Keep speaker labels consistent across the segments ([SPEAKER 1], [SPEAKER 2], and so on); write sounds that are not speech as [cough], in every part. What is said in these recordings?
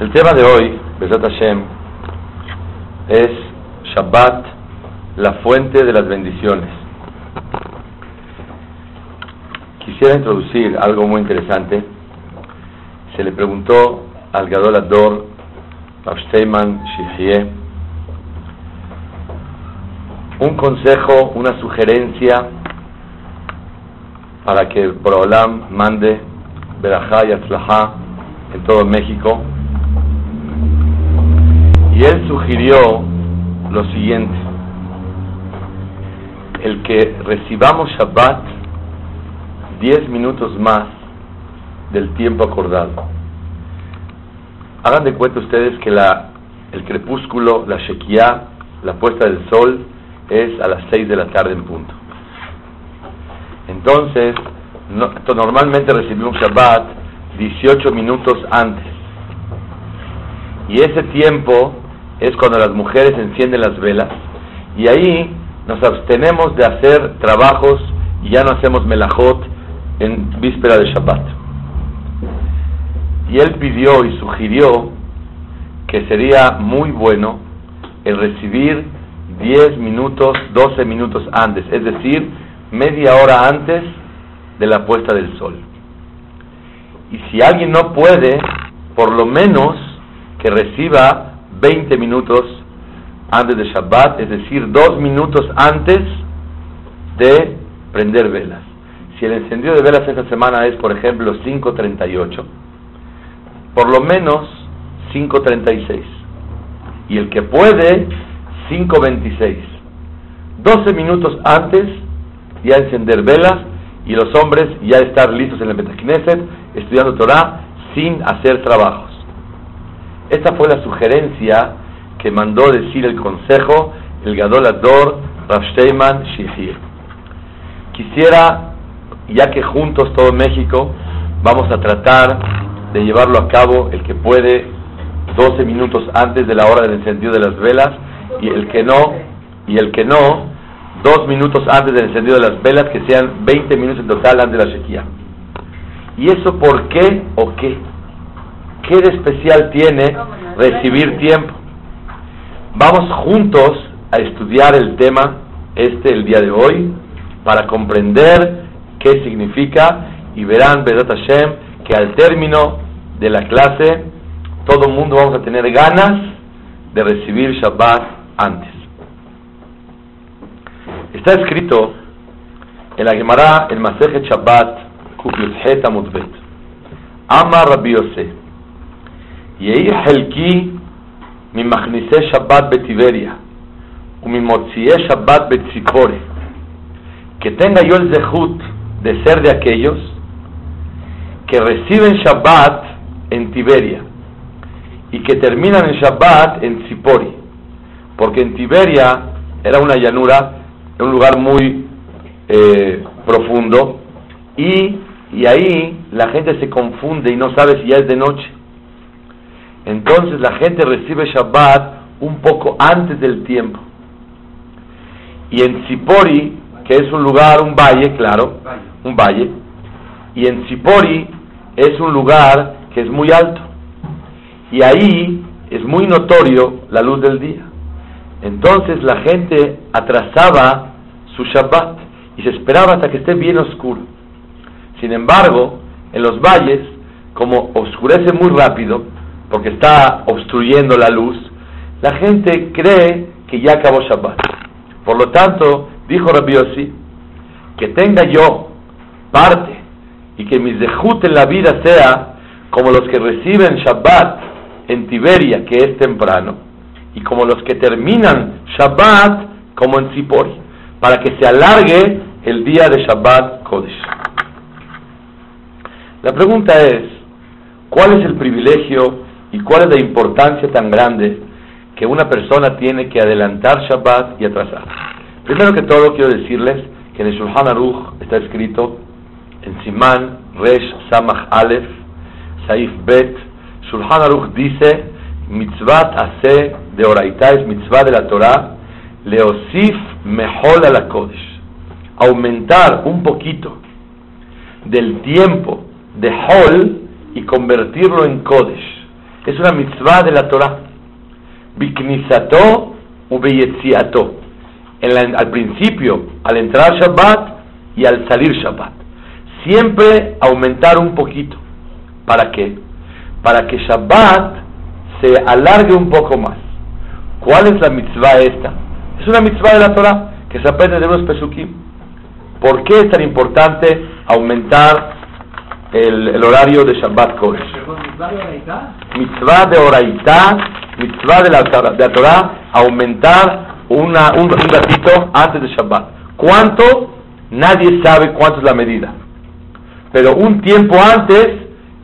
[SPEAKER 1] El tema de hoy, Besat Hashem, es Shabbat, la fuente de las bendiciones. Quisiera introducir algo muy interesante. Se le preguntó al Gadol Ador, Rav Steinman un consejo, una sugerencia para que Borolam mande Berajá y Atzlajá en todo México. Y él sugirió lo siguiente, el que recibamos Shabbat 10 minutos más del tiempo acordado. Hagan de cuenta ustedes que la, el crepúsculo, la Shekiah, la puesta del sol, es a las 6 de la tarde en punto. Entonces, normalmente recibimos Shabbat 18 minutos antes. Y ese tiempo es cuando las mujeres encienden las velas y ahí nos abstenemos de hacer trabajos y ya no hacemos melajot en víspera de Shabbat. Y él pidió y sugirió que sería muy bueno el recibir 10 minutos, 12 minutos antes, es decir, media hora antes de la puesta del sol. Y si alguien no puede, por lo menos que reciba 20 minutos antes de Shabbat, es decir, dos minutos antes de prender velas. Si el encendido de velas esta semana es, por ejemplo, 5.38, por lo menos 5.36. Y el que puede, 5.26. 12 minutos antes ya encender velas y los hombres ya estar listos en el Betacneset estudiando Torah sin hacer trabajos. Esta fue la sugerencia que mandó decir el consejo el Gadol Ador Rav Shihir. Quisiera, ya que juntos todo México, vamos a tratar de llevarlo a cabo el que puede 12 minutos antes de la hora del encendido de las velas y el que no, y el que no, dos minutos antes del encendido de las velas, que sean 20 minutos en total antes de la sequía. ¿Y eso por qué o qué? ¿Qué de especial tiene recibir tiempo? Vamos juntos a estudiar el tema este el día de hoy para comprender qué significa y verán, Bedot Hashem, que al término de la clase todo el mundo vamos a tener ganas de recibir Shabbat antes. Está escrito en la Gemara el Masejet Shabbat, Kuf Amud Ama Rabbi Yosef. יהי חלקי ממכניסי שבת בטיבריה וממוציאי שבת בציפורי que tenga yo el zehut de ser de aquellos que reciben Shabbat en Tiberia y que terminan el Shabbat en Tzipori, porque en Tiberia era una llanura, un lugar muy eh, profundo y y ahí la gente se confunde y no sabe si ya es de noche. Entonces la gente recibe Shabbat un poco antes del tiempo. Y en Zipori, que es un lugar, un valle, claro, un valle, y en Zipori es un lugar que es muy alto. Y ahí es muy notorio la luz del día. Entonces la gente atrasaba su Shabbat y se esperaba hasta que esté bien oscuro. Sin embargo, en los valles, como oscurece muy rápido, porque está obstruyendo la luz, la gente cree que ya acabó Shabbat. Por lo tanto, dijo Rabbi Yossi, que tenga yo parte y que mi zehut en la vida sea como los que reciben Shabbat en Tiberia, que es temprano, y como los que terminan Shabbat como en Tzipori, para que se alargue el día de Shabbat Kodesh. La pregunta es, ¿cuál es el privilegio ¿Y cuál es la importancia tan grande que una persona tiene que adelantar Shabbat y atrasar? Primero que todo quiero decirles que en el Shulchan Aruch está escrito en Simán Resh Samach Aleph Saif Bet Shulchan Aruch dice mitzvah hace de Oraita es mitzvah de la Torah leosif mejol la Kodesh aumentar un poquito del tiempo de Hol y convertirlo en Kodesh. Es una mitzvah de la Torah. Biknisato ubeyetziato. Al principio, al entrar Shabbat y al salir Shabbat. Siempre aumentar un poquito. ¿Para qué? Para que Shabbat se alargue un poco más. ¿Cuál es la mitzvah esta? Es una mitzvah de la Torah que se aprende de los pesukim. ¿Por qué es tan importante aumentar el, horario de Shabbat Kodesh? Mitzvah de Oraitá, mitzvah de la, de la Torah, aumentar una, un, ratito antes de Shabbat. ¿Cuánto? Nadie sabe cuánto es la medida. Pero un tiempo antes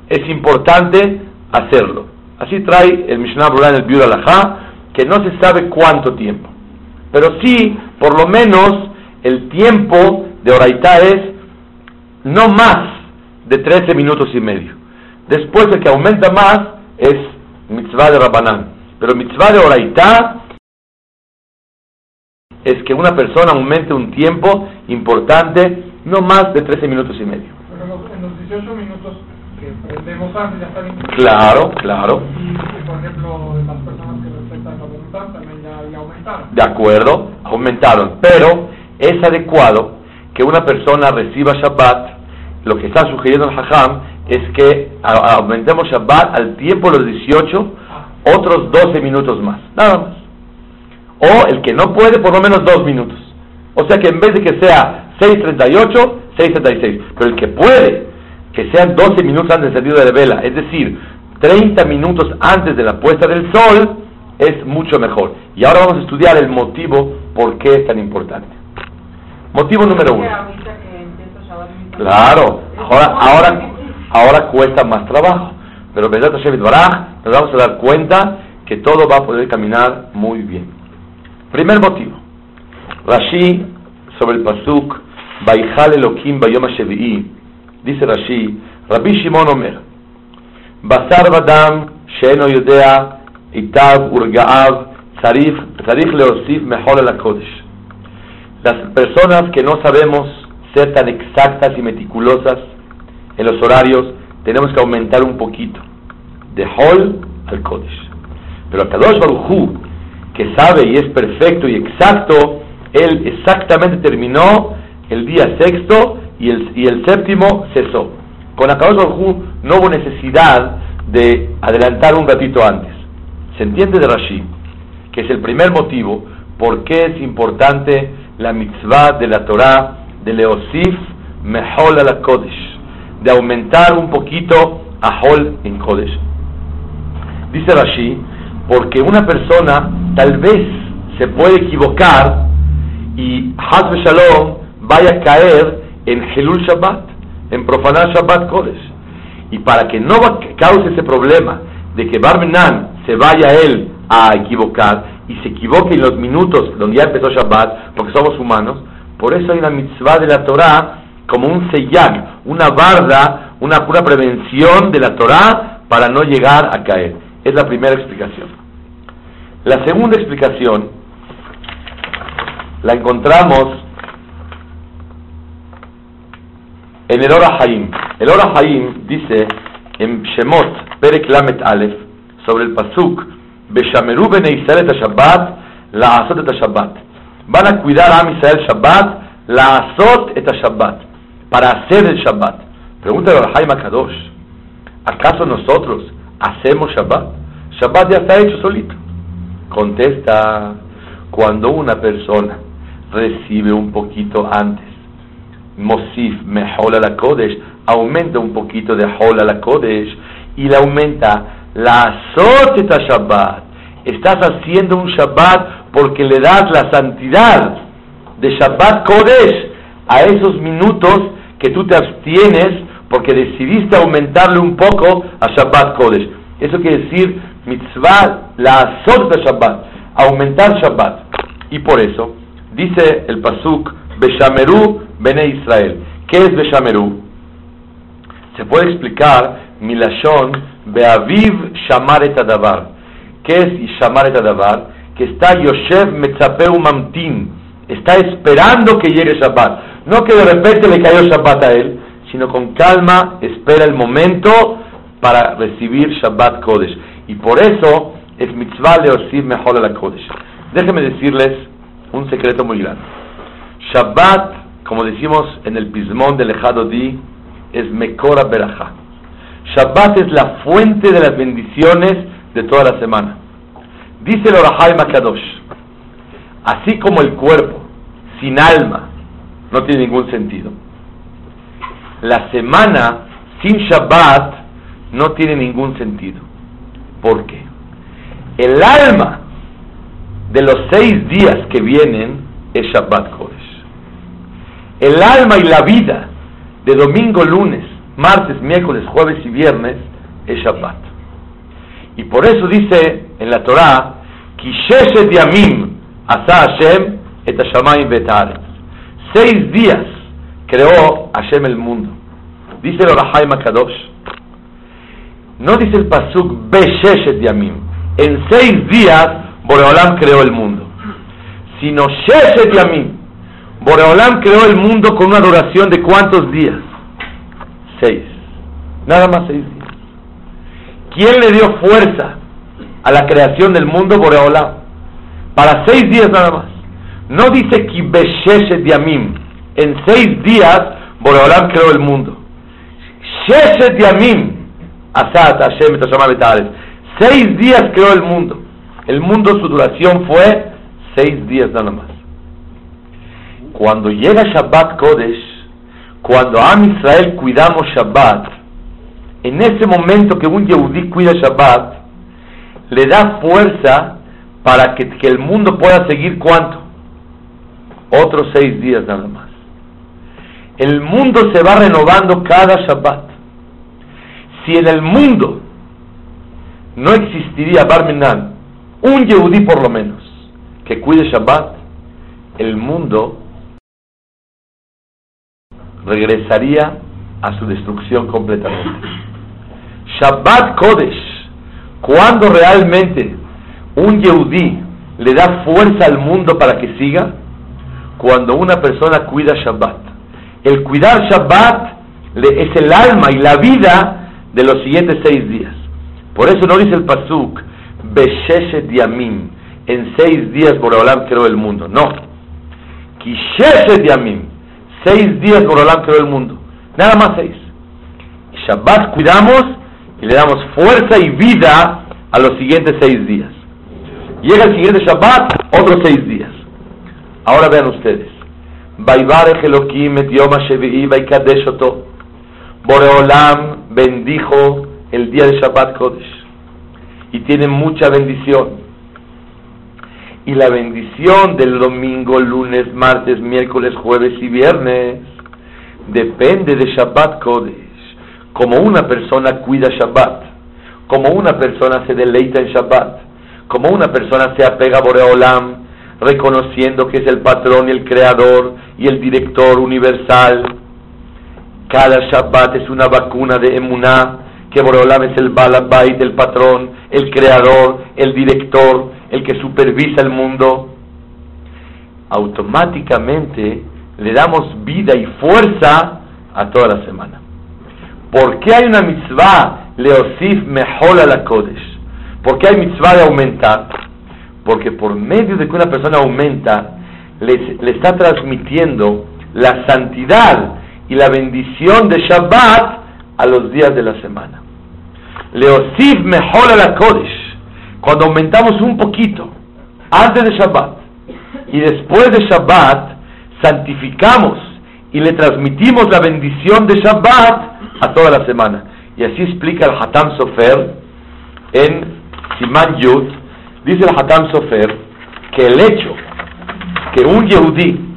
[SPEAKER 1] es importante hacerlo. Así trae el Mishnah Brura en el Biur que no se sabe cuánto tiempo. Pero sí, por lo menos, el tiempo de Oraitá es no más de 13 minutos y medio. Después el que aumenta más es mitzvah de Rabanán. Pero mitzvah de Oraitá es que una persona aumente un tiempo importante no más de 13 minutos y medio.
[SPEAKER 2] Pero en los 18 minutos que prendemos antes ya está bien.
[SPEAKER 1] Claro, claro.
[SPEAKER 2] Y, por ejemplo, las personas que respetan la voluntad también ya, ya aumentaron.
[SPEAKER 1] De acuerdo, aumentaron. Pero es adecuado que una persona reciba Shabbat, lo que está sugiriendo el Hajam es que aumentemos Shabbat al tiempo de los 18, otros 12 minutos más, nada más. O el que no puede, por lo menos 2 minutos. O sea que en vez de que sea 6.38, 6.36. Pero el que puede, que sean 12 minutos antes del sentido de la vela, es decir, 30 minutos antes de la puesta del sol, es mucho mejor. Y ahora vamos a estudiar el motivo por qué es tan importante. Motivo número uno. Claro, ahora, ahora, ahora cuesta más trabajo, pero Baraj nos vamos a dar cuenta que todo va a poder caminar muy bien. Primer motivo. Rashi, sobre el Pasuk, Baijal Elohim Bayom Shevi'i, dice Rashi, Rabbi Shimon Omer, Basar Badam, Sheno Yodea, Itav Urgaav, Zarif Leosif Mejol la Kodesh las personas que no sabemos ser tan exactas y meticulosas en los horarios, tenemos que aumentar un poquito, de Hol al Kodesh. Pero a Kadosh que sabe y es perfecto y exacto, él exactamente terminó el día sexto y el, y el séptimo cesó. Con Akadosh Baruj no hubo necesidad de adelantar un ratito antes. Se entiende de Rashi, que es el primer motivo por qué es importante la mitzvah de la Torah de Leosif Mehol a la Kodesh, de aumentar un poquito a Hol en Kodesh. Dice Rashi, porque una persona tal vez se puede equivocar y Hazbe Shalom vaya a caer en Helul Shabbat, en profanar Shabbat Kodesh. Y para que no cause ese problema de que Barmenan se vaya él a equivocar, y se equivoque en los minutos donde ya empezó Shabbat, porque somos humanos, por eso hay una mitzvah de la Torah como un seyag, una barda, una pura prevención de la Torah para no llegar a caer. Es la primera explicación. La segunda explicación la encontramos en el Ora Haim. El Ora Haim dice en Shemot, Perek Lamet Aleph, sobre el Pasuk, Beshameru bene Israel Shabbat, la azot et Shabbat. Van a cuidar a Israel Shabbat, la azot et Shabbat, para hacer el Shabbat. Pregúntale a Jaime Kadosh, ¿acaso nosotros hacemos Shabbat? Shabbat ya está hecho solito. Contesta, cuando una persona recibe un poquito antes, Mosif, Mehola la Kodesh, aumenta un poquito de Hola la Kodesh y le aumenta la Soteta Shabbat. Estás haciendo un Shabbat porque le das la santidad de Shabbat Kodesh a esos minutos que tú te abstienes porque decidiste aumentarle un poco a Shabbat Kodesh. Eso quiere decir mitzvah la azot Shabbat, aumentar Shabbat. Y por eso dice el pasuk Beshameru Bene Israel. ¿Qué es Beshameru? Se puede explicar Milashon Beaviv Shamar et Adavar. ¿Qué es Shamar et Adavar? Que está Yoshev Metzapeu Mamtin. Está esperando que llegue Shabbat. No que de repente le cayó Shabbat a él, sino con calma espera el momento para recibir Shabbat Kodesh. Y por eso es mitzvah leosir mejor la Kodesh. Déjenme decirles un secreto muy grande. Shabbat, como decimos en el pismón del Ejado Di, es Mekora Berajá. Shabbat es la fuente de las bendiciones de toda la semana. Dice el Orahai Makadosh, así como el cuerpo sin alma no tiene ningún sentido, la semana sin Shabbat no tiene ningún sentido. ¿Por qué? El alma de los seis días que vienen es Shabbat Kodesh. El alma y la vida de domingo, lunes, martes, miércoles, jueves y viernes es Shabbat. Y por eso dice en la Torah, Kisheshet Yamim asa Hashem et Hashamayim Seis días creó Hashem el mundo. Dice el Orahai Makadosh. No dice el Pasuk Besheshet Yamim. En seis días Boreolam creó el mundo. Sino Sheshet Yamim. Boreolam creó el mundo con una duración de cuántos días? Seis. Nada más seis días. ¿Quién le dio fuerza a la creación del mundo? Boreolam. Para seis días nada más. No dice Kibeshet Yamim. En seis días Boreolam creó el mundo. Sheshet Yamim. Asat Hashem Seis días creó el mundo. El mundo su duración fue seis días nada más. Cuando llega Shabbat Kodesh, cuando Am Israel cuidamos Shabbat, en ese momento que un Yehudí cuida Shabbat, le da fuerza para que, que el mundo pueda seguir cuánto? Otros seis días nada más. El mundo se va renovando cada Shabbat. Si en el mundo no existiría Barminan, un Yehudí por lo menos, que cuide Shabbat, el mundo regresaría a su destrucción completamente. Shabbat Kodesh, cuando realmente un Yehudí le da fuerza al mundo para que siga, cuando una persona cuida Shabbat. El cuidar Shabbat es el alma y la vida de los siguientes seis días. Por eso no dice el Pasuk, Besheshet Yamim, en seis días Boreolam creó el mundo. No. Kisheshet Yamim, seis días Boreolam creó el mundo. Nada más seis. Shabbat cuidamos y le damos fuerza y vida a los siguientes seis días. Llega el siguiente Shabbat, otros seis días. Ahora vean ustedes. Boreolam bendijo el día de Shabbat Kodesh y tiene mucha bendición. Y la bendición del domingo, lunes, martes, miércoles, jueves y viernes depende de Shabbat Kodesh. Como una persona cuida Shabbat, como una persona se deleita en Shabbat, como una persona se apega a Boreolam, reconociendo que es el patrón y el creador y el director universal. Cada Shabbat es una vacuna de emuná, que Boreolam es el balabait, el patrón, el creador, el director, el que supervisa el mundo. Automáticamente le damos vida y fuerza a toda la semana. ¿Por qué hay una mitzvah, Leosif Mejola la Kodesh? ¿Por qué hay mitzvah de aumentar? porque por medio de que una persona aumenta, le, está transmitiendo la santidad y la bendición de Shabbat a los días de la semana. Leosif mejora la Kodesh. Cuando aumentamos un poquito, antes de Shabbat y después de Shabbat, santificamos y le transmitimos la bendición de Shabbat a toda la semana. Y así explica el Hatam Sofer en Siman Yud, Dice el Hatam Sofer que el hecho que un Yehudí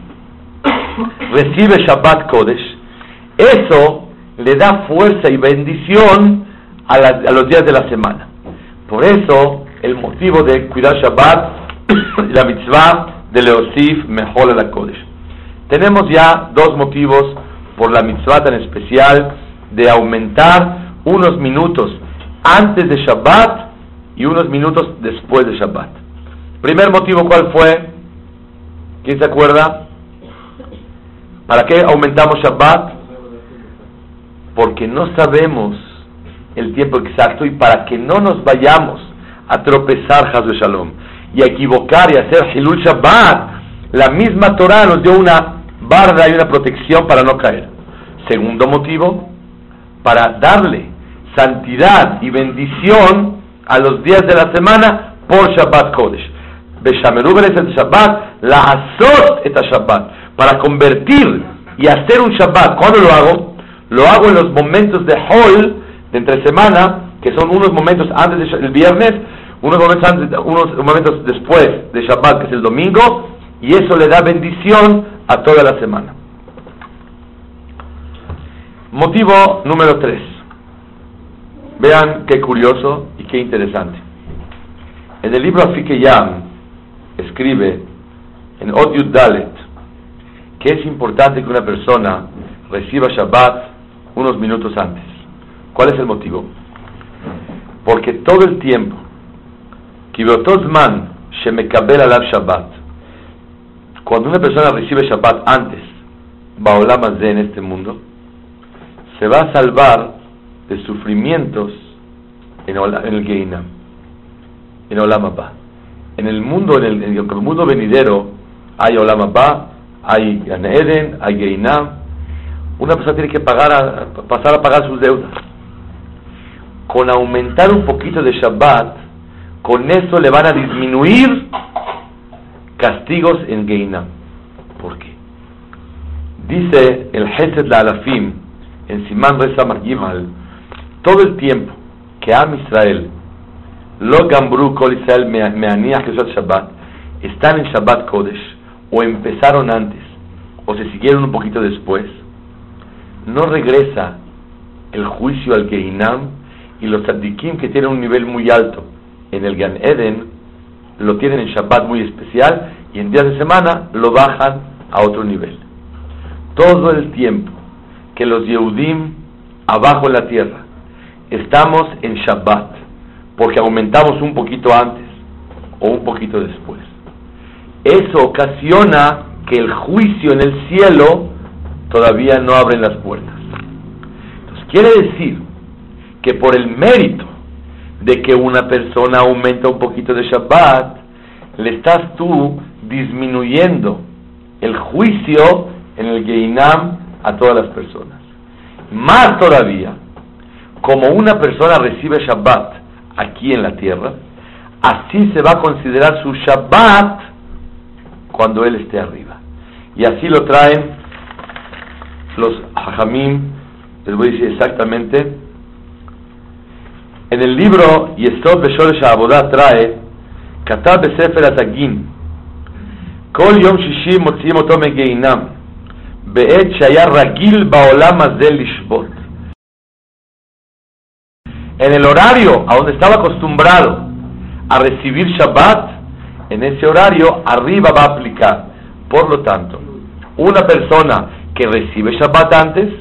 [SPEAKER 1] recibe Shabbat Kodesh, eso le da fuerza y bendición a, los días de la semana. Por eso, el motivo de cuidar Shabbat, [coughs] la mitzvah de Leosif Mejor la Kodesh. Tenemos ya dos motivos por la mitzvah tan especial de aumentar unos minutos antes de Shabbat y unos minutos después de Shabbat. Primer motivo, ¿cuál fue? ¿Quién se acuerda? ¿Para qué aumentamos Shabbat? Porque no sabemos el tiempo exacto y para que no nos vayamos a tropezar, Hazbe Shalom, y a equivocar y hacer Hilul Shabbat, la misma Torah nos dio una barda y una protección para no caer. Segundo motivo, para darle santidad y bendición a los días de la semana por Shabbat Kodesh. Beshameru el Shabbat, la azot esta Shabbat, para convertir y hacer un Shabbat. ¿Cuándo lo hago? Lo hago en los momentos de Hol, de entre semana, que son unos momentos antes del viernes, unos momentos, antes, unos momentos después de Shabbat, que es el domingo, y eso le da bendición a toda la semana. Motivo número 3. Vean qué curioso y qué interesante. En el libro Yam escribe en Odiud Dalet que es importante que una persona reciba Shabbat unos minutos antes. ¿Cuál es el motivo? Porque todo el tiempo que man Shemekabel Alab Shabbat, cuando una persona recibe Shabbat antes, Baolam en este mundo, se va a salvar de sufrimientos en, el Geinam, en Olam Abba. En el mundo, en el, mundo venidero, hay Olam Abba, hay Gan Eden, hay Geinam. Una persona tiene que pasar a pagar sus deudas. Con aumentar un poquito de Shabbat, con eso le van a disminuir castigos en Geinam. ¿Por qué? Dice el Hesed la Alafim en Simán Reza Gimal, todo el tiempo que Am Israel, lo Gambru Kol Israel Meaniach Shabbat, están en Shabbat Kodesh, o empezaron antes, o se siguieron un poquito después, no regresa el juicio al Geinam y los tzaddikim que tienen un nivel muy alto en el Gan Eden lo tienen en Shabbat muy especial y en días de semana lo bajan a otro nivel. Todo el tiempo que los Yehudim abajo en la tierra estamos en Shabbat, porque aumentamos un poquito antes o un poquito después. Eso ocasiona que el juicio en el cielo todavía no abre las puertas. Entonces quiere decir que por el mérito de que una persona aumenta un poquito de Shabbat, le estás tú disminuyendo el juicio en el Geinam a todas las personas. Más todavía, como una persona recibe Shabbat aquí en la tierra, así se va a considerar su Shabbat cuando él esté arriba. Y así lo traen los Hajamim, les voy a decir exactamente. En el libro Yesod Beshoresh Abodah trae Katab Besefer Atagin Kol Yom Shishi Motzim Oto Megeinam en el horario a donde estaba acostumbrado a recibir Shabbat, en ese horario arriba va a aplicar. Por lo tanto, una persona que recibe Shabbat antes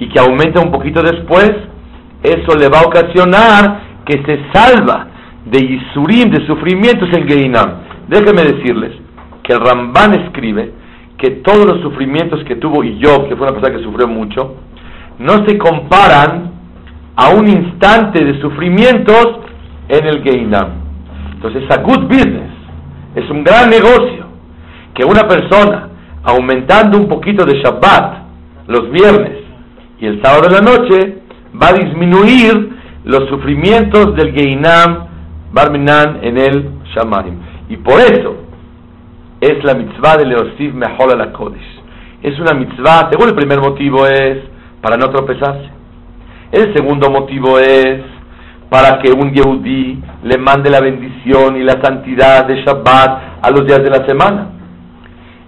[SPEAKER 1] y que aumenta un poquito después, eso le va a ocasionar que se salva de Yisurim, de sufrimientos en Geinam. Déjenme decirles que el Ramban escribe que todos los sufrimientos que tuvo y yo, que fue una persona que sufrió mucho, no se comparan a un instante de sufrimientos en el Geinam. Entonces, a good business, es un gran negocio que una persona, aumentando un poquito de Shabbat los viernes y el sábado de la noche, va a disminuir los sufrimientos del Geinam Barminan en el Shamaim. Y por eso, es la mitzvah de Leosiv Mehol la Kodesh. Es una mitzvah, según el primer motivo es para no tropezarse. El segundo motivo es para que un Yehudi le mande la bendición y la santidad de Shabbat a los días de la semana.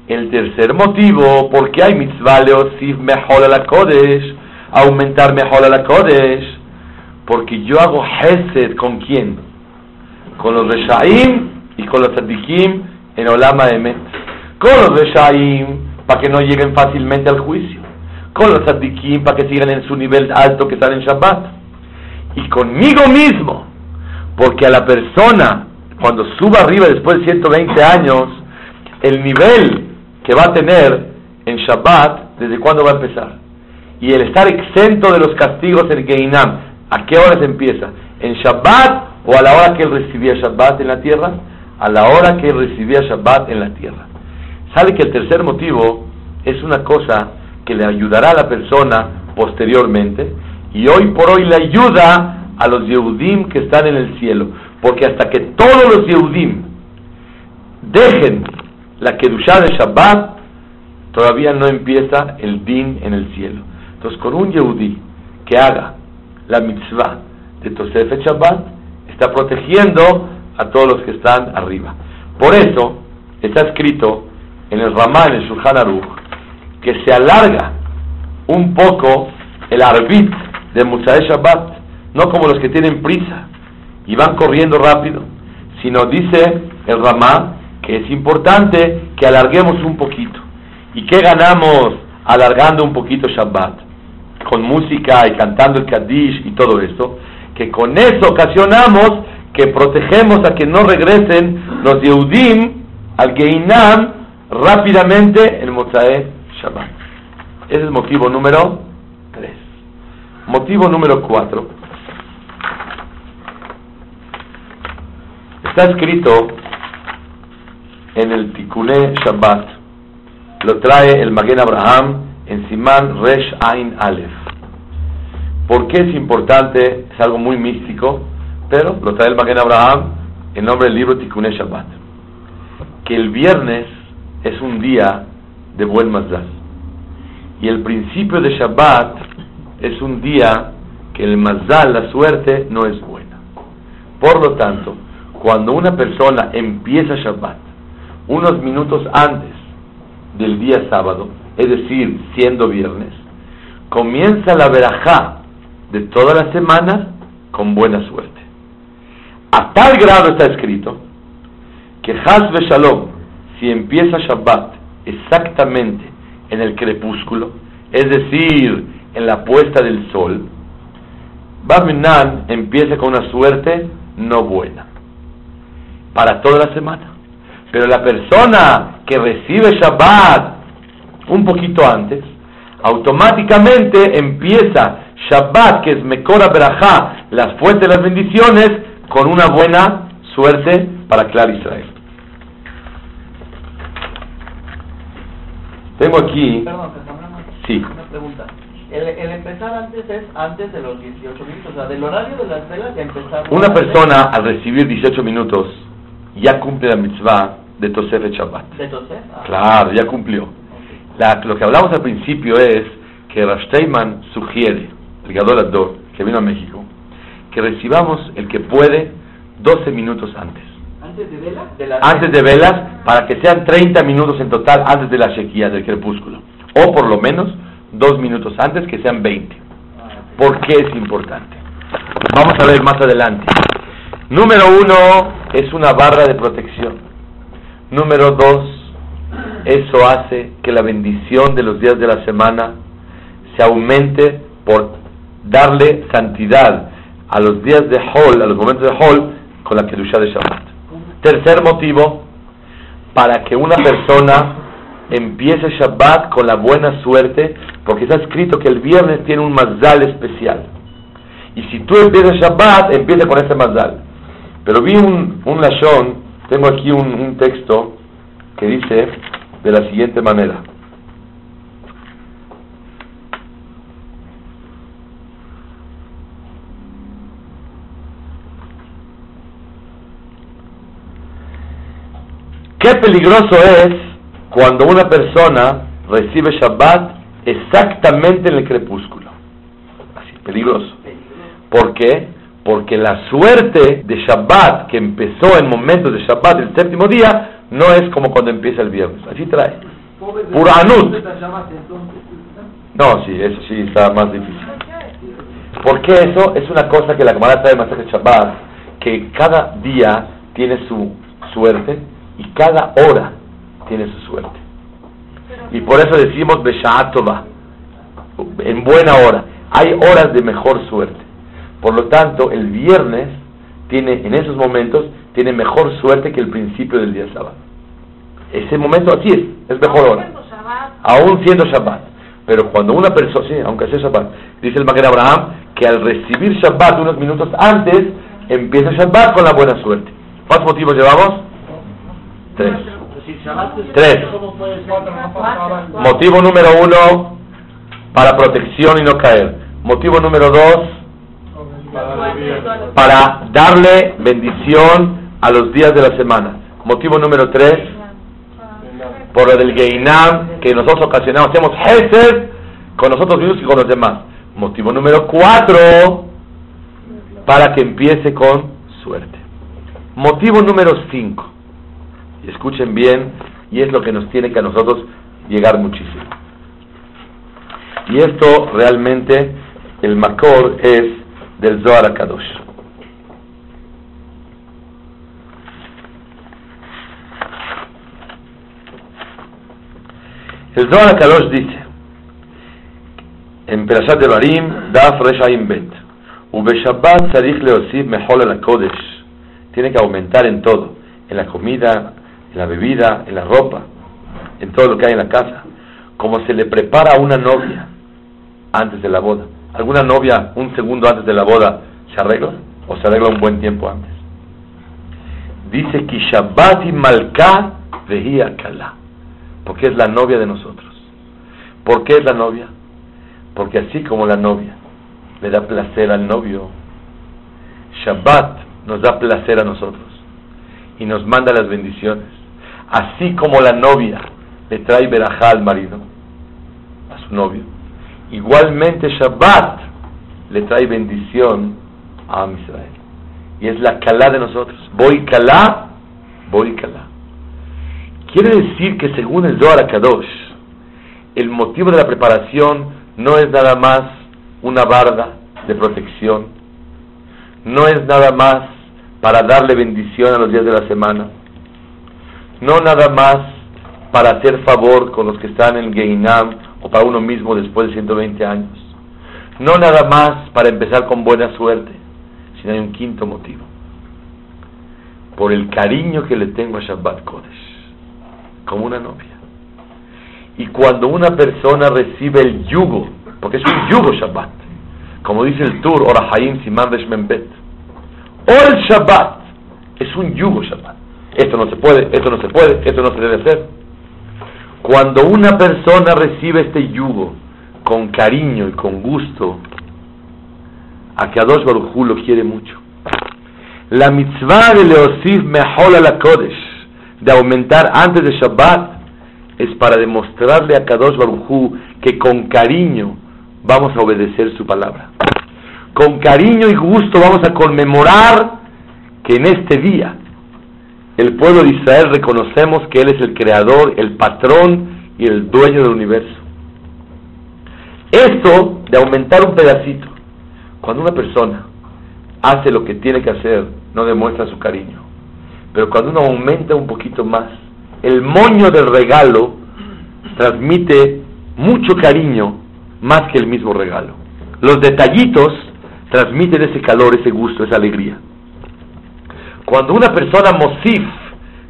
[SPEAKER 1] El tercer motivo, porque hay mitzvah Leosiv Mehol la Kodesh, aumentar Mehol la Kodesh, porque yo hago Hesed con quién? con los Reshaim y con los Tzadikim en Olama Emet. Con los Reshaim para que no lleguen fácilmente al juicio. Con los Tzadikim para que sigan en su nivel alto que están en Shabbat. Y conmigo mismo, porque a la persona, cuando suba arriba después de 120 años, el nivel que va a tener en Shabbat, ¿desde cuándo va a empezar? Y el estar exento de los castigos en Geinam, ¿a qué hora se empieza? ¿En Shabbat o a la hora que él recibía Shabbat en la tierra? A la hora que recibía Shabbat en la tierra. Sabe que el tercer motivo es una cosa que le ayudará a la persona posteriormente y hoy por hoy le ayuda a los Yehudim que están en el cielo. Porque hasta que todos los Yehudim dejen la Kedushá de Shabbat, todavía no empieza el din en el cielo. Entonces, con un Yehudí que haga la mitzvah de Tosef Shabbat, está protegiendo a todos los que están arriba. Por eso está escrito en el Ramá, en Shulchan Aruch, que se alarga un poco el arbit de Musae Shabbat, no como los que tienen prisa y van corriendo rápido, sino dice el Ramá que es importante que alarguemos un poquito. ¿Y qué ganamos alargando un poquito Shabbat? Con música y cantando el Kaddish y todo esto, que con eso ocasionamos que protegemos a que no regresen los Yehudim al Geinam rápidamente en Mozae Shabbat. Ese es el motivo número 3. Motivo número 4. Está escrito en el Tikkuné Shabbat. Lo trae el Magen Abraham en Simán Resh Ain Aleph. ¿Por qué es importante? Es algo muy místico, pero lo trae el Magen Abraham en nombre del libro Tikkuné Shabbat. Que el viernes es un día de buen mazal. Y el principio de Shabbat es un día que el mazal, la suerte, no es buena. Por lo tanto, cuando una persona empieza Shabbat unos minutos antes del día sábado, es decir, siendo viernes, comienza la verajá de toda la semana con buena suerte. A tal grado está escrito que Hazbe Shalom, si empieza Shabbat exactamente en el crepúsculo, es decir, en la puesta del sol, Barminan empieza con una suerte no buena para toda la semana. Pero la persona que recibe Shabbat un poquito antes, automáticamente empieza Shabbat, que es Mekora Berajá, la fuente de las bendiciones, con una buena suerte para Clar Israel. Tengo aquí.
[SPEAKER 3] Perdón,
[SPEAKER 1] Sí.
[SPEAKER 3] Una pregunta. El, el empezar antes es antes de los 18 minutos, o sea, del horario de las velas de empezar.
[SPEAKER 1] Una persona al recibir 18 minutos ya cumple la mitzvah de Tosef Shabbat.
[SPEAKER 3] ¿De Tosef? Ah.
[SPEAKER 1] Claro, ya cumplió. La- lo que hablamos al principio es que Rashteiman sugiere, el Gadol Ador, que vino a México, que recibamos el que puede 12 minutos antes.
[SPEAKER 3] ¿Antes de vela? De las
[SPEAKER 1] Antes de velas, para que sean 30 minutos en total antes de la Shekia, del crepúsculo. O por lo menos dos minutos antes, que sean 20.
[SPEAKER 3] Ah, ok.
[SPEAKER 1] ¿Por qué es importante? Vamos a ver más adelante. Número uno, es una barra de protección. Número dos, eso hace que la bendición de los días de la semana se aumente por darle santidad a los días de Hol, a los momentos de Hol, con la Kedusha de Shabbat. Tercer motivo, para que una persona empiece Shabbat con la buena suerte, porque está escrito que el viernes tiene un mazal especial. Y si tú empiezas Shabbat, empieza con ese mazal. Pero vi un, un lashon, tengo aquí un, un texto que dice de la siguiente manera. Qué peligroso es cuando una persona recibe Shabbat exactamente en el crepúsculo. Así, peligroso. ¿Por qué? Porque la suerte de Shabbat que empezó en momentos de Shabbat el séptimo día no es como cuando empieza el viernes. Así trae. Pura anut. No, sí, eso sí está más difícil. Porque eso es una cosa que la Gemara trae más de Shabbat, que cada día tiene su suerte y cada hora tiene su suerte. Y por eso decimos Beshaatova, en buena hora. Hay horas de mejor suerte. Por lo tanto, el viernes tiene, en esos momentos, tiene mejor suerte que el principio del día sábado. Ese momento así es, es mejor hora. Aún siendo Shabbat. Pero cuando una persona, sí, aunque sea Shabbat, dice el Maguire Abraham que al recibir Shabbat unos minutos antes, empieza Shabbat con la buena suerte. ¿Cuántos motivos llevamos? Tres. Tres. Motivo número uno, para protección y no caer. Motivo número dos, para darle bendición a los días de la semana. Motivo número tres, por lo del que nosotros ocasionamos, hacemos Hesed con nosotros mismos y con los demás. Motivo número cuatro, para que empiece con suerte. Motivo número cinco, escuchen bien, y es lo que nos tiene que a nosotros llegar muchísimo. Y esto realmente, el Makor es del Zohar Kadosh. El Zohar Kadosh dice, en Perashat Devarim, Daf Reshaim Bet, Ubeshabbat Mehol al Kodesh, tiene que aumentar en todo, en la comida, en la bebida, en la ropa, en todo lo que hay en la casa, como se le prepara a una novia antes de la boda. ¿Alguna novia un segundo antes de la boda se arregla o se arregla un buen tiempo antes? Dice que Shabbat y Malka veía Kala, porque es la novia de nosotros. ¿Por qué es la novia? Porque así como la novia le da placer al novio, Shabbat nos da placer a nosotros y nos manda las bendiciones. Así como la novia le trae verajá al marido, a su novio, Igualmente Shabbat le trae bendición a Israel. Y es la calá de nosotros. Voy calá, voy calá. Quiere decir que según el Zohar Kadosh, el motivo de la preparación no es nada más una barda de protección, no es nada más para darle bendición a los días de la semana, no nada más para hacer favor con los que están en Geinam o para uno mismo después de 120 años. No nada más para empezar con buena suerte, sino hay un quinto motivo. Por el cariño que le tengo a Shabbat Kodesh, como una novia. Y cuando una persona recibe el yugo, porque es un yugo Shabbat, como dice el Tur, Orahaim Simán Membet, o el Shabbat, es un yugo Shabbat. Esto no se puede, esto no se puede, esto no se debe hacer. Cuando una persona recibe este yugo con cariño y con gusto, a Kadosh Baruj Hu lo quiere mucho. La mitzvah de Leosif Mehol la Kodesh, de aumentar antes de Shabbat, es para demostrarle a Kadosh Baruj Hu que con cariño vamos a obedecer su palabra. Con cariño y gusto vamos a conmemorar que en este día el pueblo de Israel reconocemos que Él es el creador, el patrón y el dueño del universo. Esto de aumentar un pedacito, cuando una persona hace lo que tiene que hacer, no demuestra su cariño. Pero cuando uno aumenta un poquito más, el moño del regalo transmite mucho cariño más que el mismo regalo. Los detallitos transmiten ese calor, ese gusto, esa alegría. Cuando una persona mosif,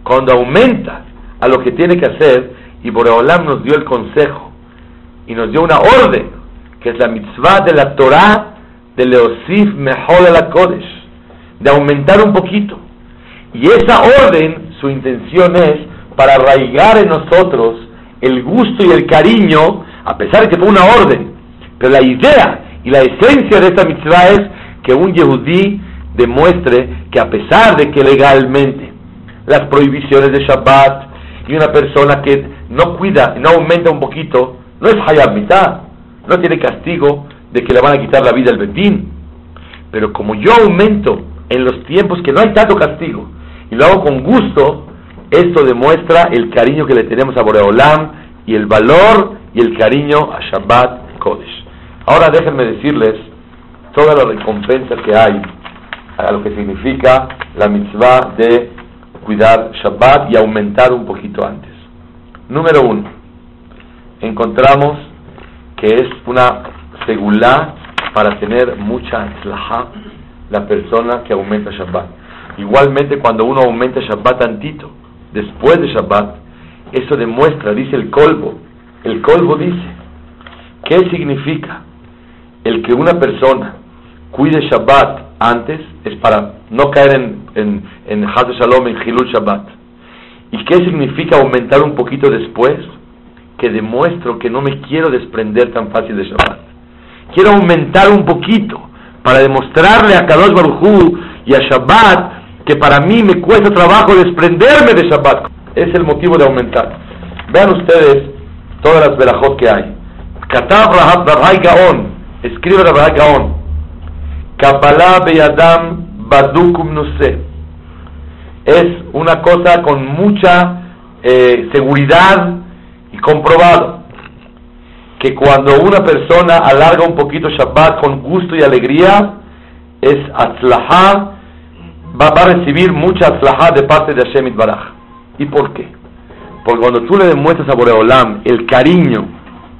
[SPEAKER 1] cuando aumenta a lo que tiene que hacer, y Boreolam nos dio el consejo y nos dio una orden, que es la mitzvah de la Torah de Leosif Mejol la Kodesh, de aumentar un poquito. Y esa orden, su intención es para arraigar en nosotros el gusto y el cariño, a pesar de que fue una orden. Pero la idea y la esencia de esta mitzvah es que un yehudí demuestre que a pesar de que legalmente las prohibiciones de Shabbat y una persona que no cuida no aumenta un poquito, no es hayab mitad, no tiene castigo de que le van a quitar la vida al betín. Pero como yo aumento en los tiempos que no hay tanto castigo y lo hago con gusto, esto demuestra el cariño que le tenemos a Boreolam y el valor y el cariño a Shabbat Kodesh. Ahora déjenme decirles toda la recompensa que hay a lo que significa la mitzvah de cuidar Shabbat y aumentar un poquito antes. Número uno, encontramos que es una segulá para tener mucha atzlaha la persona que aumenta Shabbat. Igualmente cuando uno aumenta Shabbat tantito, después de Shabbat, eso demuestra, dice el colbo, el colbo dice, ¿qué significa? El que una persona cuide Shabbat antes es para no caer en, en, en Shalom, en Hilul Shabbat. ¿Y qué significa aumentar un poquito después? Que demuestro que no me quiero desprender tan fácil de Shabbat. Quiero aumentar un poquito para demostrarle a Kadosh Baruj y a Shabbat que para mí me cuesta trabajo desprenderme de Shabbat. Es el motivo de aumentar. Vean ustedes todas las verajot que hay. Katab Rabbi Gaon, escribe Rabbi Gaon, Kabbalah Beyadam Badukum Nuse. Es una cosa con mucha eh, seguridad y comprobado que cuando una persona alarga un poquito Shabbat con gusto y alegría, es atzlahá, va, a recibir mucha atzlahá de parte de Hashem Baraj. ¿Y por qué? Porque cuando tú le demuestras a Boreolam el cariño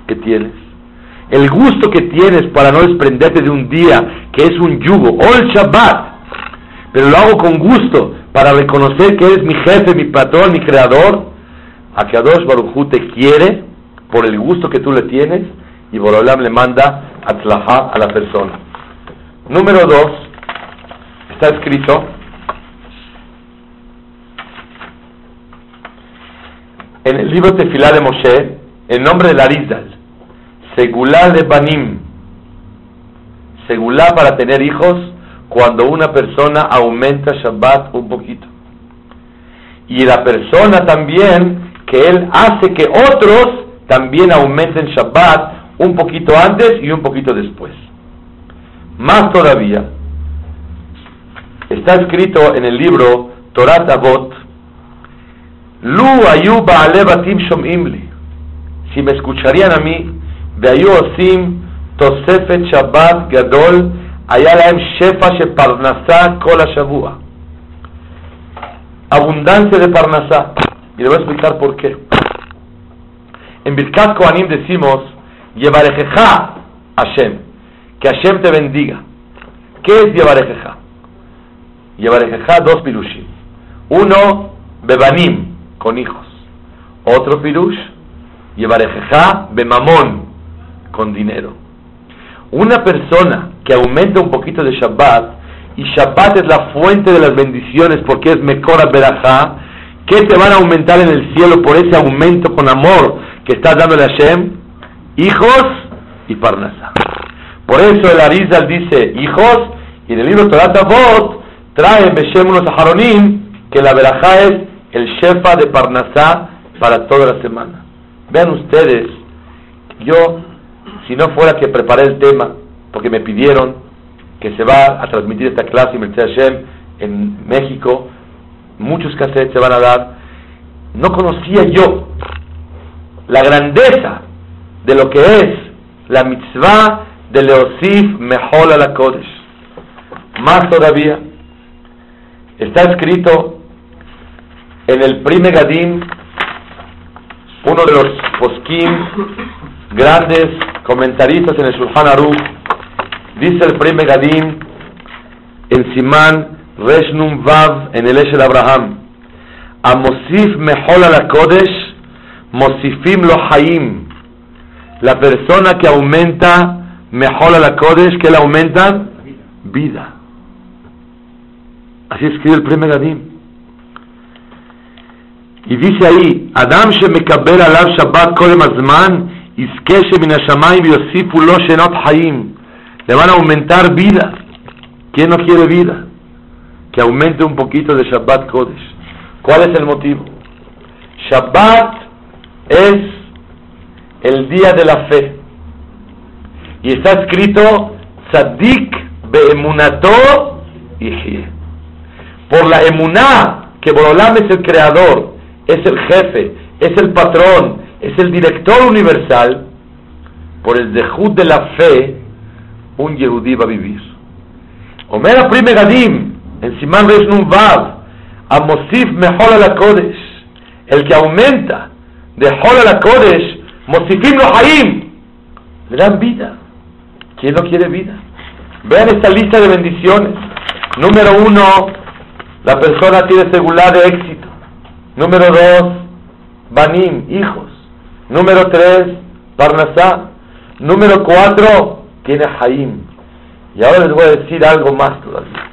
[SPEAKER 1] que tienes, el gusto que tienes para no desprenderte de un día que es un yugo, o el Shabbat, pero lo hago con gusto para reconocer que eres mi jefe, mi patrón, mi creador, a que Adosh Barujú te quiere por el gusto que tú le tienes y Borolam le manda a a la persona. Número dos, está escrito en el libro Tefilá de Moshe, el nombre de Larizal, Segulá de Banim, Segulá para tener hijos cuando una persona aumenta Shabbat un poquito. Y la persona también que él hace que otros también aumenten Shabbat un poquito antes y un poquito después. Más todavía, está escrito en el libro Torat Avot, Lu ayu batim shom'im Si me escucharían a mí, והיו osim tosefet Shabbat gadol, היה להם שפע של פרנסה כל השבוע. Abundancia de parnasá. Y le voy a explicar por qué. En Birkat Kohanim decimos, Yevarejeja Hashem, que Hashem te bendiga. ¿Qué es Yevarejeja? Yevarejeja, dos pirushim. Uno, Bebanim, con hijos. Otro pirush, Yevarejeja, Bemamón, con dinero. Una persona que aumenta un poquito de Shabbat, y Shabbat es la fuente de las bendiciones porque es Mekora Berajá, ¿qué te van a aumentar en el cielo por ese aumento con amor que estás dándole a Hashem? Hijos y Parnasá. Por eso el Arizal dice hijos, y en el libro Torah Avot trae Beshem unos Aharonim que la verajá es el Shefa de Parnasá para toda la semana. Vean ustedes, yo, si no fuera que preparé el tema, porque me pidieron que se va a transmitir esta clase Hashem en México, muchos cassettes se van a dar, no conocía yo la grandeza de lo que es la mitzvah de Leosif Mehol la Kodesh. Más todavía, está escrito en el Prime Gadim, uno de los poskim grandes comentaristas en el Shulchan Aruch, dice el Prey gadim en Simán Reshnum Vav en el Eshel Abraham, Amosif Mehol al Kodesh, Mosifim lo Haim, la persona que aumenta Mejor la Kodesh, que le aumentan vida. Así escribe el primer gadim Y dice ahí, Adam Shemekabel Alab Shabbat Kolem Azman le van a aumentar vida. ¿Quién no quiere vida? Que aumente un poquito de Shabbat Kodesh. ¿Cuál es el motivo? Shabbat es el día de la fe. Y está escrito Tzadik Beemunato Yihie. Por la emuná, que Borolam es el creador, es el jefe, es el patrón, es el director universal, por el dejud de la fe, un Yehudí va a vivir. Omera Prime Gadim, en Simán Resh Vav, a Mosif Mejor la Kodesh, el que aumenta de Hol la Kodesh, Mosifim lo Haim, le dan vida. ¿Quién no quiere vida? Vean esta lista de bendiciones. Número uno, la persona tiene seguridad de éxito. Número dos, Banim, hijos. Número tres, Parnasá. Número cuatro, tiene Haim. Y ahora les voy a decir algo más todavía.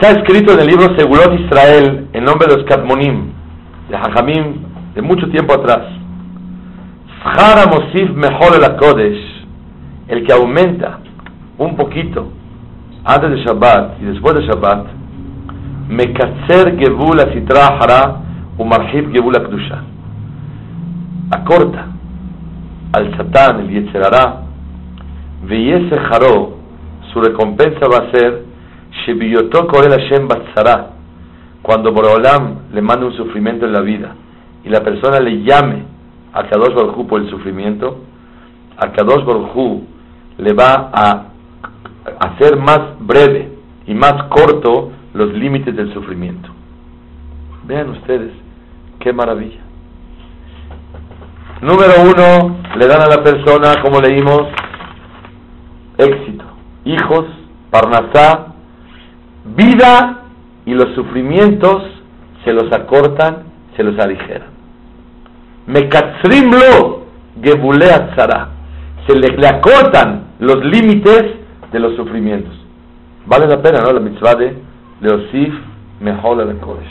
[SPEAKER 1] Está escrito en el libro Segurot Israel, en nombre de los Kadmonim, de Hajamim, de mucho tiempo atrás. Jara Mosif Mejor el Kodesh, el que aumenta un poquito antes de Shabbat y después de Shabbat, Mekatzer Gebul Asitra Hara Umarhib Gebul Akdusha. Acorta al Satán, el Yetzerara, Veyese Jaro, su recompensa va a ser cuando Borolam le manda un sufrimiento en la vida y la persona le llame a Kadosh Baruj por el sufrimiento, a Kadosh Baruj le va a hacer más breve y más corto los límites del sufrimiento. Vean ustedes, qué maravilla. Número uno, le dan a la persona, como leímos, éxito, hijos, parnasá, vida y los sufrimientos se los acortan, se los aligeran. Mekatzrimlo gebulea tzara. Se le, acortan los límites de los sufrimientos. Vale la pena, ¿no? La mitzvah de Leosif la Kodesh.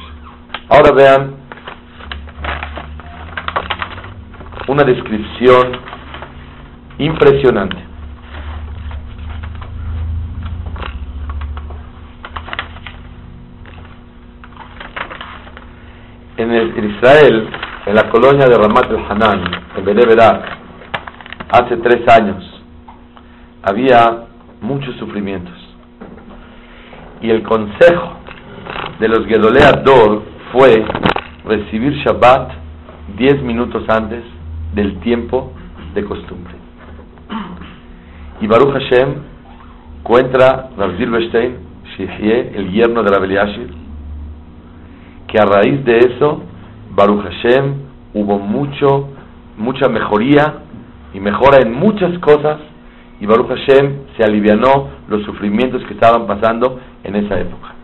[SPEAKER 1] Ahora vean una descripción impresionante. En, Israel, en la colonia de Ramat el Hanan, en Bereberak, hace tres años, había muchos sufrimientos. Y el consejo de los Gedolea Dor fue recibir Shabbat diez minutos antes del tiempo de costumbre. Y Baruch Hashem cuenta Rav Zilberstein, el yerno de Rabbi que a raíz de eso, Baruch Hashem, hubo mucho, mucha mejoría y mejora en muchas cosas y Baruch Hashem se alivianó los sufrimientos que estaban pasando en esa época.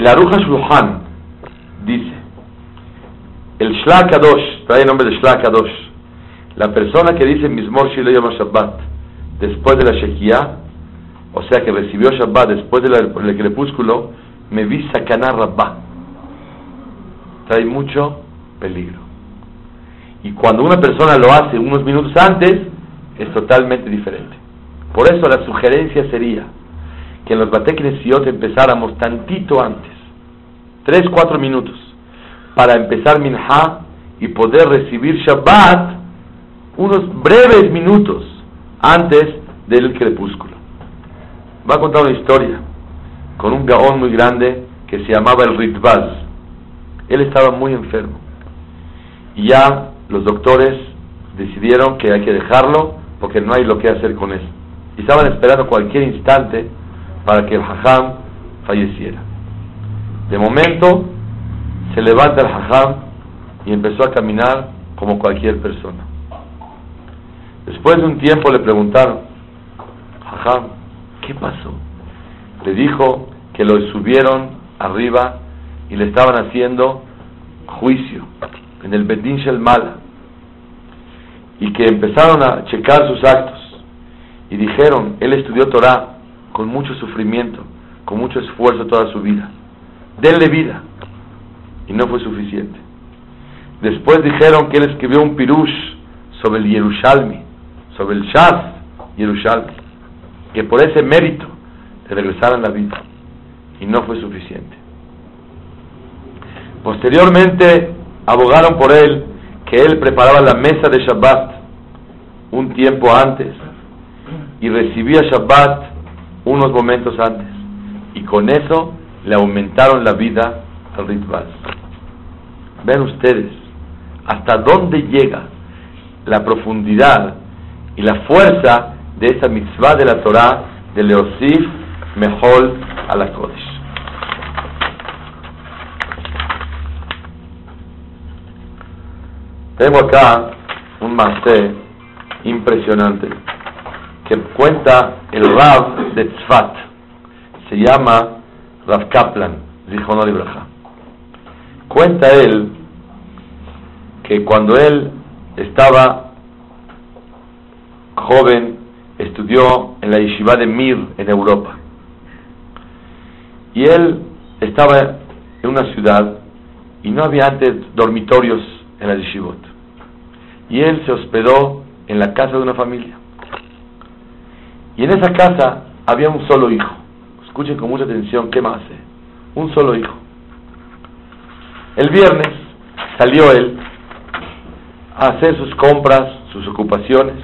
[SPEAKER 1] El Aruja Shulchan dice, el Shla Kadosh, trae el nombre de Shla Kadosh, la persona que dice Mismor Shiloh Shabbat, después de la Shekiah, o sea que recibió Shabbat después del crepúsculo, me vi sacanar Rabba. Trae mucho peligro. Y cuando una persona lo hace unos minutos antes, es totalmente diferente. Por eso la sugerencia sería, que en los Bateknesiot empezáramos tantito antes, 3, 4 minutos, para empezar Minha y poder recibir Shabbat unos breves minutos antes del crepúsculo. Va a contar una historia con un gaón muy grande que se llamaba el Ritvaz. Él estaba muy enfermo y ya los doctores decidieron que hay que dejarlo porque no hay lo que hacer con él. Y estaban esperando cualquier instante para que el hajam falleciera. De momento se levanta el hajam y empezó a caminar como cualquier persona. Después de un tiempo le preguntaron, hajam, ¿qué pasó? Le dijo que lo subieron arriba y le estaban haciendo juicio en el Bedín Shel Mala y que empezaron a checar sus actos y dijeron, él estudió Torah con mucho sufrimiento, con mucho esfuerzo toda su vida. Denle vida. y no fue suficiente. Después dijeron que él escribió un pirush sobre el Yerushalmi, sobre el Shaz Yerushalmi, que por ese mérito le regresaran la vida y no fue suficiente. Posteriormente abogaron por él que él preparaba la mesa de Shabbat un tiempo antes y recibía Shabbat unos momentos antes y con eso le aumentaron la vida al ritual. Ven ustedes hasta dónde llega la profundidad y la fuerza de esa mitzvah de la Torah de Leosif Mejol a la Kodesh. Tengo acá un masé impresionante que cuenta el Rav de Tzfat. Se llama Rav Kaplan, dijo no Cuenta él que cuando él estaba joven, estudió en la yeshiva de Mir en Europa. Y él estaba en una ciudad y no había antes dormitorios en la yeshivot. Y él se hospedó en la casa de una familia. Y en esa casa había un solo hijo. Escuchen con mucha atención qué más hace. Un solo hijo. El viernes salió él a hacer sus compras, sus ocupaciones.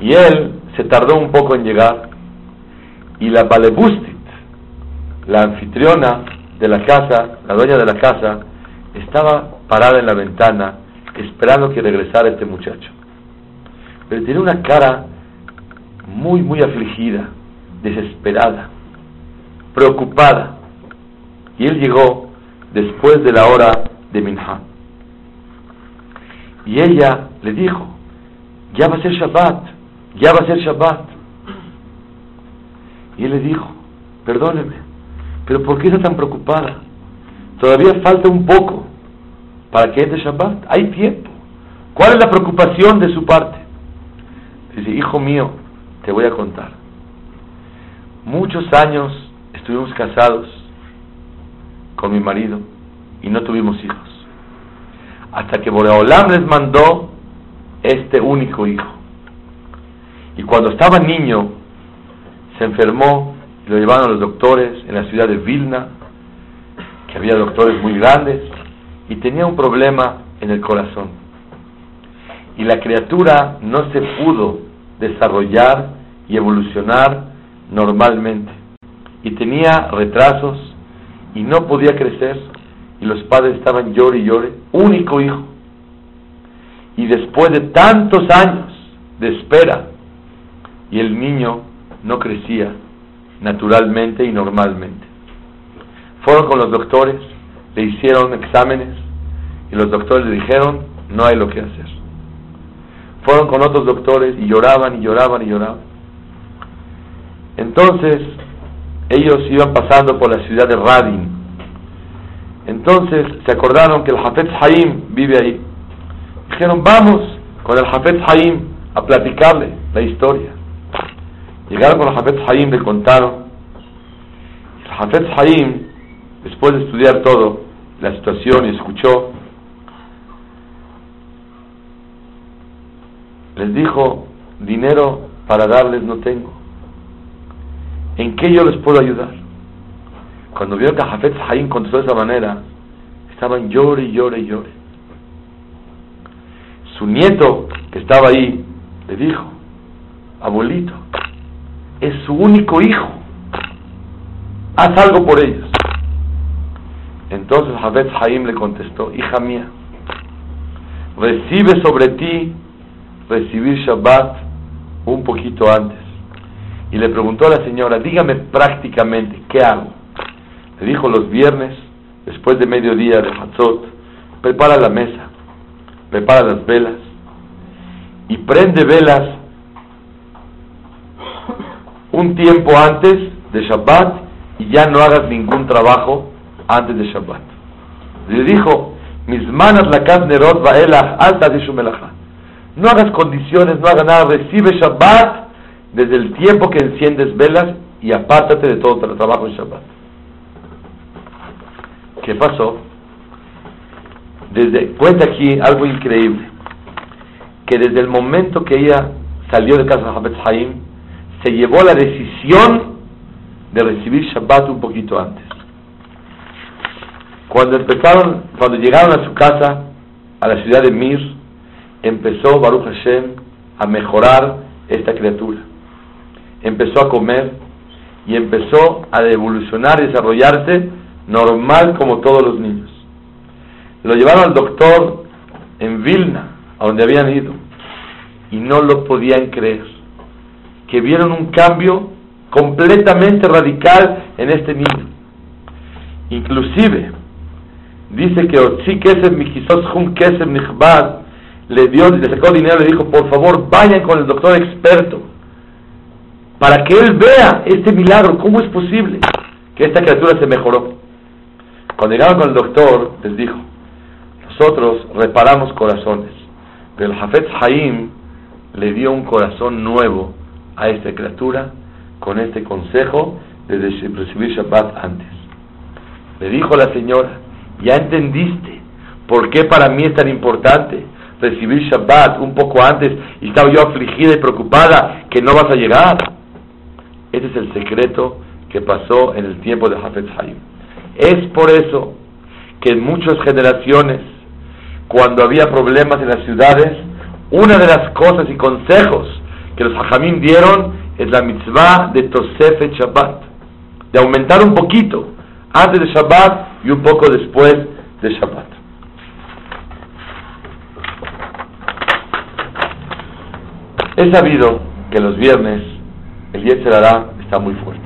[SPEAKER 1] Y él se tardó un poco en llegar. Y la Balebustit, la anfitriona de la casa, la dueña de la casa, estaba parada en la ventana esperando que regresara este muchacho. Pero tenía una cara muy, muy afligida, desesperada, preocupada. Y él llegó después de la hora de Minha. Y ella le dijo, ya va a ser Shabbat, ya va a ser Shabbat. Y él le dijo, perdóneme, pero ¿por qué está tan preocupada? Todavía falta un poco para que entre Shabbat. Hay tiempo. ¿Cuál es la preocupación de su parte? Dice, hijo mío, te voy a contar. Muchos años estuvimos casados con mi marido y no tuvimos hijos. Hasta que Boreolam les mandó este único hijo. Y cuando estaba niño, se enfermó y lo llevaron a los doctores en la ciudad de Vilna, que había doctores muy grandes, y tenía un problema en el corazón. Y la criatura no se pudo desarrollar y evolucionar normalmente. Y tenía retrasos y no podía crecer. Y los padres estaban llore y llore. Único hijo. Y después de tantos años de espera, y el niño no crecía naturalmente y normalmente. Fueron con los doctores, le hicieron exámenes y los doctores le dijeron, no hay lo que hacer. Fueron con otros doctores y lloraban y lloraban y lloraban. Entonces, ellos iban pasando por la ciudad de Radin. Entonces se acordaron que el Hafez Haim vive ahí. Dijeron, vamos con el Hafez Haim a platicarle la historia. Llegaron con el Hafez Haim, le contaron. El Hafez Haim, después de estudiar todo, la situación y escuchó, les dijo, dinero para darles no tengo. ¿En qué yo les puedo ayudar? Cuando vio que Jafet Haim contestó de esa manera, estaban llore llore llore. Su nieto, que estaba ahí, le dijo, abuelito, es su único hijo, haz algo por ellos. Entonces Jafet Haim le contestó, hija mía, recibe sobre ti recibir Shabbat un poquito antes. Y le preguntó a la señora, dígame prácticamente, ¿qué hago? Le dijo los viernes, después de mediodía de Hatzot, prepara la mesa, prepara las velas y prende velas un tiempo antes de Shabbat y ya no hagas ningún trabajo antes de Shabbat. Le dijo, mis manos la carne va alta de no hagas condiciones, no hagas nada, recibe Shabbat desde el tiempo que enciendes velas y apártate de todo el trabajo en Shabbat. ¿Qué pasó? Desde, cuenta aquí algo increíble, que desde el momento que ella salió de casa de Hafetz Haim, se llevó la decisión de recibir Shabbat un poquito antes. Cuando empezaron, cuando llegaron a su casa, a la ciudad de Mir, empezó Baruch Hashem a mejorar esta criatura. Empezó a comer y empezó a evolucionar y desarrollarse normal como todos los niños. Lo llevaron al doctor en Vilna, a donde habían ido, y no lo podían creer, que vieron un cambio completamente radical en este niño. Inclusive, dice que Otzi Kesef Mikisos Jun Kesef Nichbad le dio, le sacó dinero le dijo, por favor, vayan con el doctor experto para que él vea este milagro, cómo es posible que esta criatura se mejoró. Cuando llegaron con el doctor, les dijo, nosotros reparamos corazones, pero el Hafez Haim le dio un corazón nuevo a esta criatura con este consejo de recibir Shabbat antes. Le dijo la señora, ya entendiste por qué para mí es tan importante recibir Shabbat un poco antes y estaba yo afligida y preocupada que no vas a llegar. Ese es el secreto que pasó en el tiempo de Hafez Haim. Es por eso que en muchas generaciones, cuando había problemas en las ciudades, una de las cosas y consejos que los hajamim dieron es la mitzvah de Tosefet Shabbat, de aumentar un poquito antes de Shabbat y un poco después de Shabbat. He sabido que los viernes el Yetzerará está muy fuerte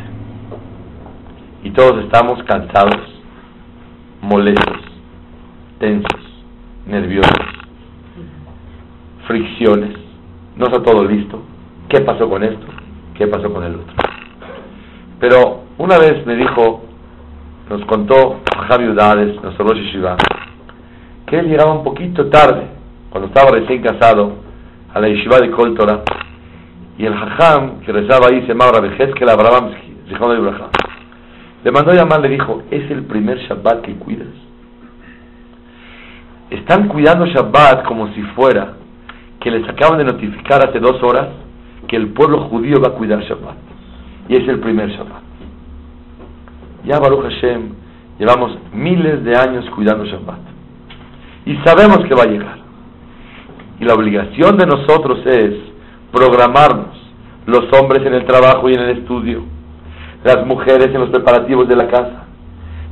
[SPEAKER 1] y todos estamos cansados, molestos, tensos, nerviosos, fricciones, no está todo listo, ¿qué pasó con esto? ¿Qué pasó con el otro? Pero una vez me dijo, nos contó Javi Udades, nuestro Rosh Yeshiva, que él llegaba un poquito tarde, cuando estaba recién casado, a la Yeshiva de Koltora, y el Jajam que rezaba ahí se llamaba Rabbi Abrahamsky, le mandó a llamar, le dijo, es el primer Shabbat que cuidas. Están cuidando Shabbat como si fuera que les acaban de notificar hace dos horas que el pueblo judío va a cuidar Shabbat. Y es el primer Shabbat. Ya Baruch Hashem, llevamos miles de años cuidando Shabbat. Y sabemos que va a llegar. Y la obligación de nosotros es programarnos, los hombres en el trabajo y en el estudio, las mujeres en los preparativos de la casa,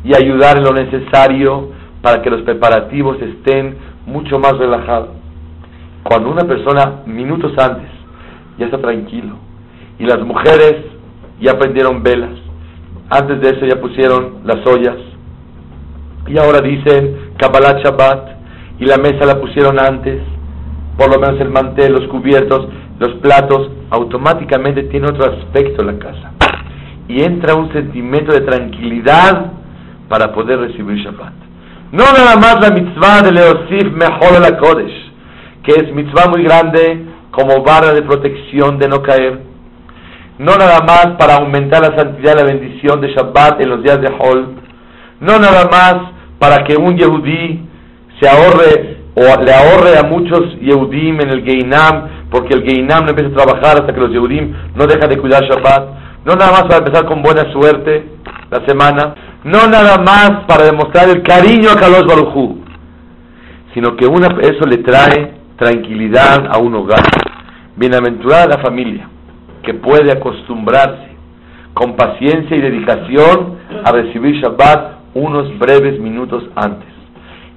[SPEAKER 1] y ayudar en lo necesario para que los preparativos estén mucho más relajados. Cuando una persona minutos antes ya está tranquilo, y las mujeres ya prendieron velas, antes de eso ya pusieron las ollas, y ahora dicen Kabbalah Shabbat, y la mesa la pusieron antes, por lo menos el mantel, los cubiertos, los platos, automáticamente tiene otro aspecto la casa. Y entra un sentimiento de tranquilidad para poder recibir Shabbat. No nada más la mitzvah de Leosif Mejor la Kodesh, que es mitzvah muy grande como barra de protección de no caer. No nada más para aumentar la santidad y la bendición de Shabbat en los días de Hol. No nada más para que un Yehudí se ahorre o le ahorre a muchos Yehudim en el Geinam, porque el Geinam no empieza a trabajar hasta que los Yehudim no dejan de cuidar Shabbat. No nada más para empezar con buena suerte la semana. No nada más para demostrar el cariño a Kalos Barujú, sino que una, eso le trae tranquilidad a un hogar. Bienaventurada la familia que puede acostumbrarse con paciencia y dedicación a recibir Shabbat unos breves minutos antes.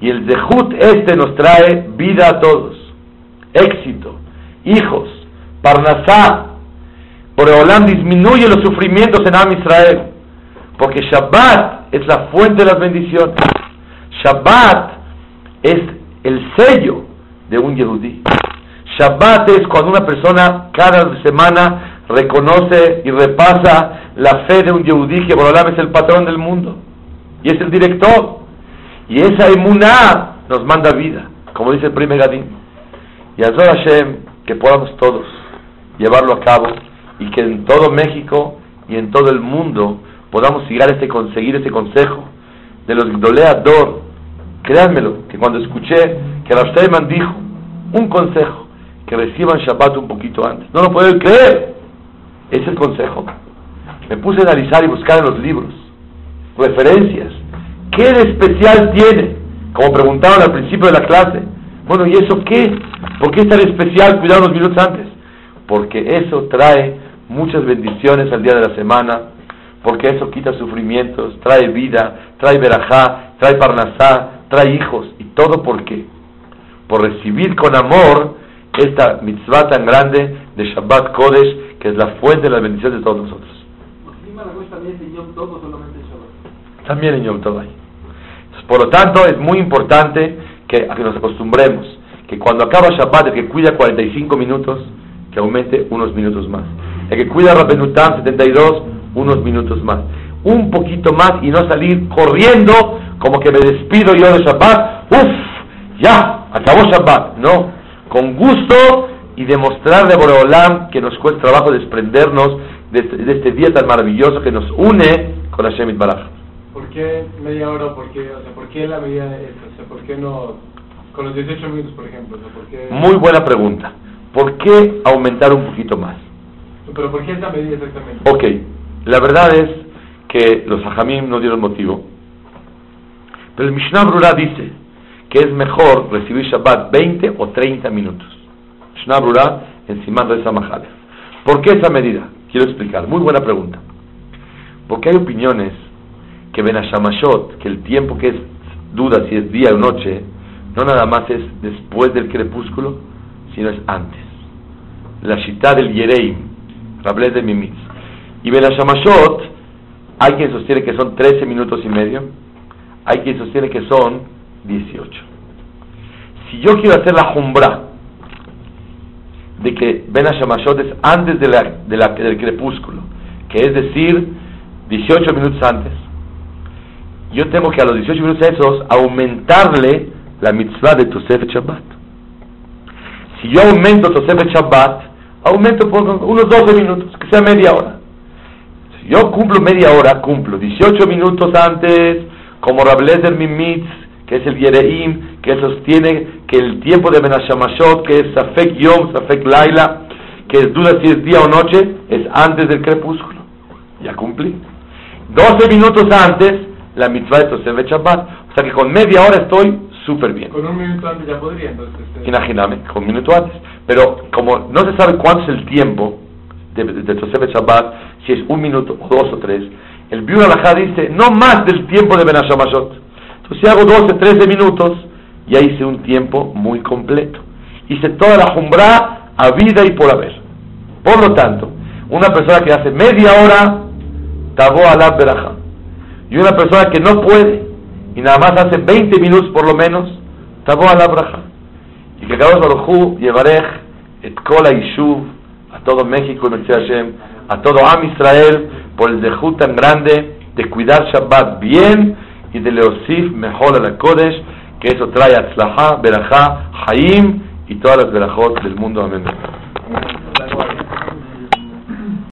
[SPEAKER 1] Y el Zehut este nos trae vida a todos, éxito, hijos, Parnasá. Por Olam disminuye los sufrimientos en Am Israel, porque Shabbat es la fuente de las bendiciones. Shabbat es el sello de un Yehudí. Shabbat es cuando una persona cada semana reconoce y repasa la fe de un Yehudí que Borolam es el patrón del mundo y es el director. Y esa emuná nos manda vida, como dice el primer Gadín. Y a Hashem que podamos todos llevarlo a cabo y que en todo México y en todo el mundo podamos seguir este, conseguir este consejo de los Doleador. Créanmelo, que cuando escuché que Rav Steinman dijo un consejo, que reciban Shabbat un poquito antes. No lo puedo creer. Es el consejo. Me puse a analizar y buscar en los libros referencias. ¿Qué de especial tiene? Como preguntaron al principio de la clase. Bueno, ¿y eso qué? ¿Por qué es tan especial cuidar unos minutos antes? Porque eso trae muchas bendiciones al día de la semana, porque eso quita sufrimientos, trae vida, trae verajá, trae parnasá, trae hijos. ¿Y todo por qué? Por recibir con amor esta mitzvah tan grande de Shabbat Kodesh, que es la fuente de las bendiciones de todos nosotros. También en Yom Tov Por lo tanto, es muy importante que, que nos acostumbremos que cuando acaba Shabbat, el que cuida 45 minutos, que aumente unos minutos más. El que cuida Rabbenutam 72, unos minutos más. Un poquito más y no salir corriendo como que me despido yo de Shabbat. Uf, ya, acabó Shabbat. No, con gusto y demostrarle a Boreolam que nos cuesta trabajo desprendernos de este, de este, día tan maravilloso que nos une con Hashem Baraj.
[SPEAKER 2] ¿Por qué media hora? ¿Por qué, o sea, ¿por qué la medida de esto? O sea, ¿por qué no con los 18 minutos, por ejemplo? ¿por qué...
[SPEAKER 1] Muy buena pregunta. ¿Por qué aumentar un poquito más?
[SPEAKER 2] ¿Pero por qué esa medida exactamente?
[SPEAKER 1] Ok, la verdad es que los hajamim no dieron motivo. Pero el Mishnah Brura dice que es mejor recibir Shabbat 20 o 30 minutos. Mishnah Brura encima de esa majale. ¿Por qué esa medida? Quiero explicar. Muy buena pregunta. Porque hay opiniones que ven a Shamashot, que el tiempo que es duda si es día o noche, no nada más es después del crepúsculo, sino es antes. La shita del Yereim, Rablez de Mimitz. Y Ben hay quien sostiene que son 13 minutos y medio, hay quien sostiene que son 18. Si yo quiero hacer la jumbra de que Ben es antes de la, del crepúsculo, que es decir, 18 minutos antes, yo tengo que a los 18 minutos esos aumentarle la mitzvah de Tosefet Shabbat. Si yo aumento Tosefet Shabbat, aumento por unos 12 minutos, que sea media hora. Si yo cumplo media hora, cumplo 18 minutos antes, como Rablezer Mimitz, que es el Yereim, que sostiene que el tiempo de Menashamashot, que es Safek Yom, Safek Laila, que es duda si es día o noche, es antes del crepúsculo. Ya cumplí. 12 minutos antes, la mitzvah de Tosefet Shabbat. O sea que con media hora estoy súper bien.
[SPEAKER 2] Con un minuto antes ya podría, entonces. Este...
[SPEAKER 1] Imagíname, con un minuto antes. Pero como no se sabe cuánto es el tiempo de, de Tosefet Shabbat, si es un minuto o dos o tres, el Biur dice no más del tiempo de Benashamashot. Entonces si hago 12, 13 minutos, ya hice un tiempo muy completo. Hice toda la jumbra a vida y por haber. Por lo tanto, una persona que hace media hora, tabó la beraja. Y una persona que no puede, y nada más hace 20 minutos por lo menos, tabó a la braja. Y que Kadosh Baruj Yevarej et Kola Yishuv, a todo México, Hashem, a todo Am Israel, por el dejud tan grande de cuidar Shabbat bien y de leosif mejor a la Kodesh, que eso trae Atzlaha, Berajá, Haim y todas las Berajot del mundo. Amén.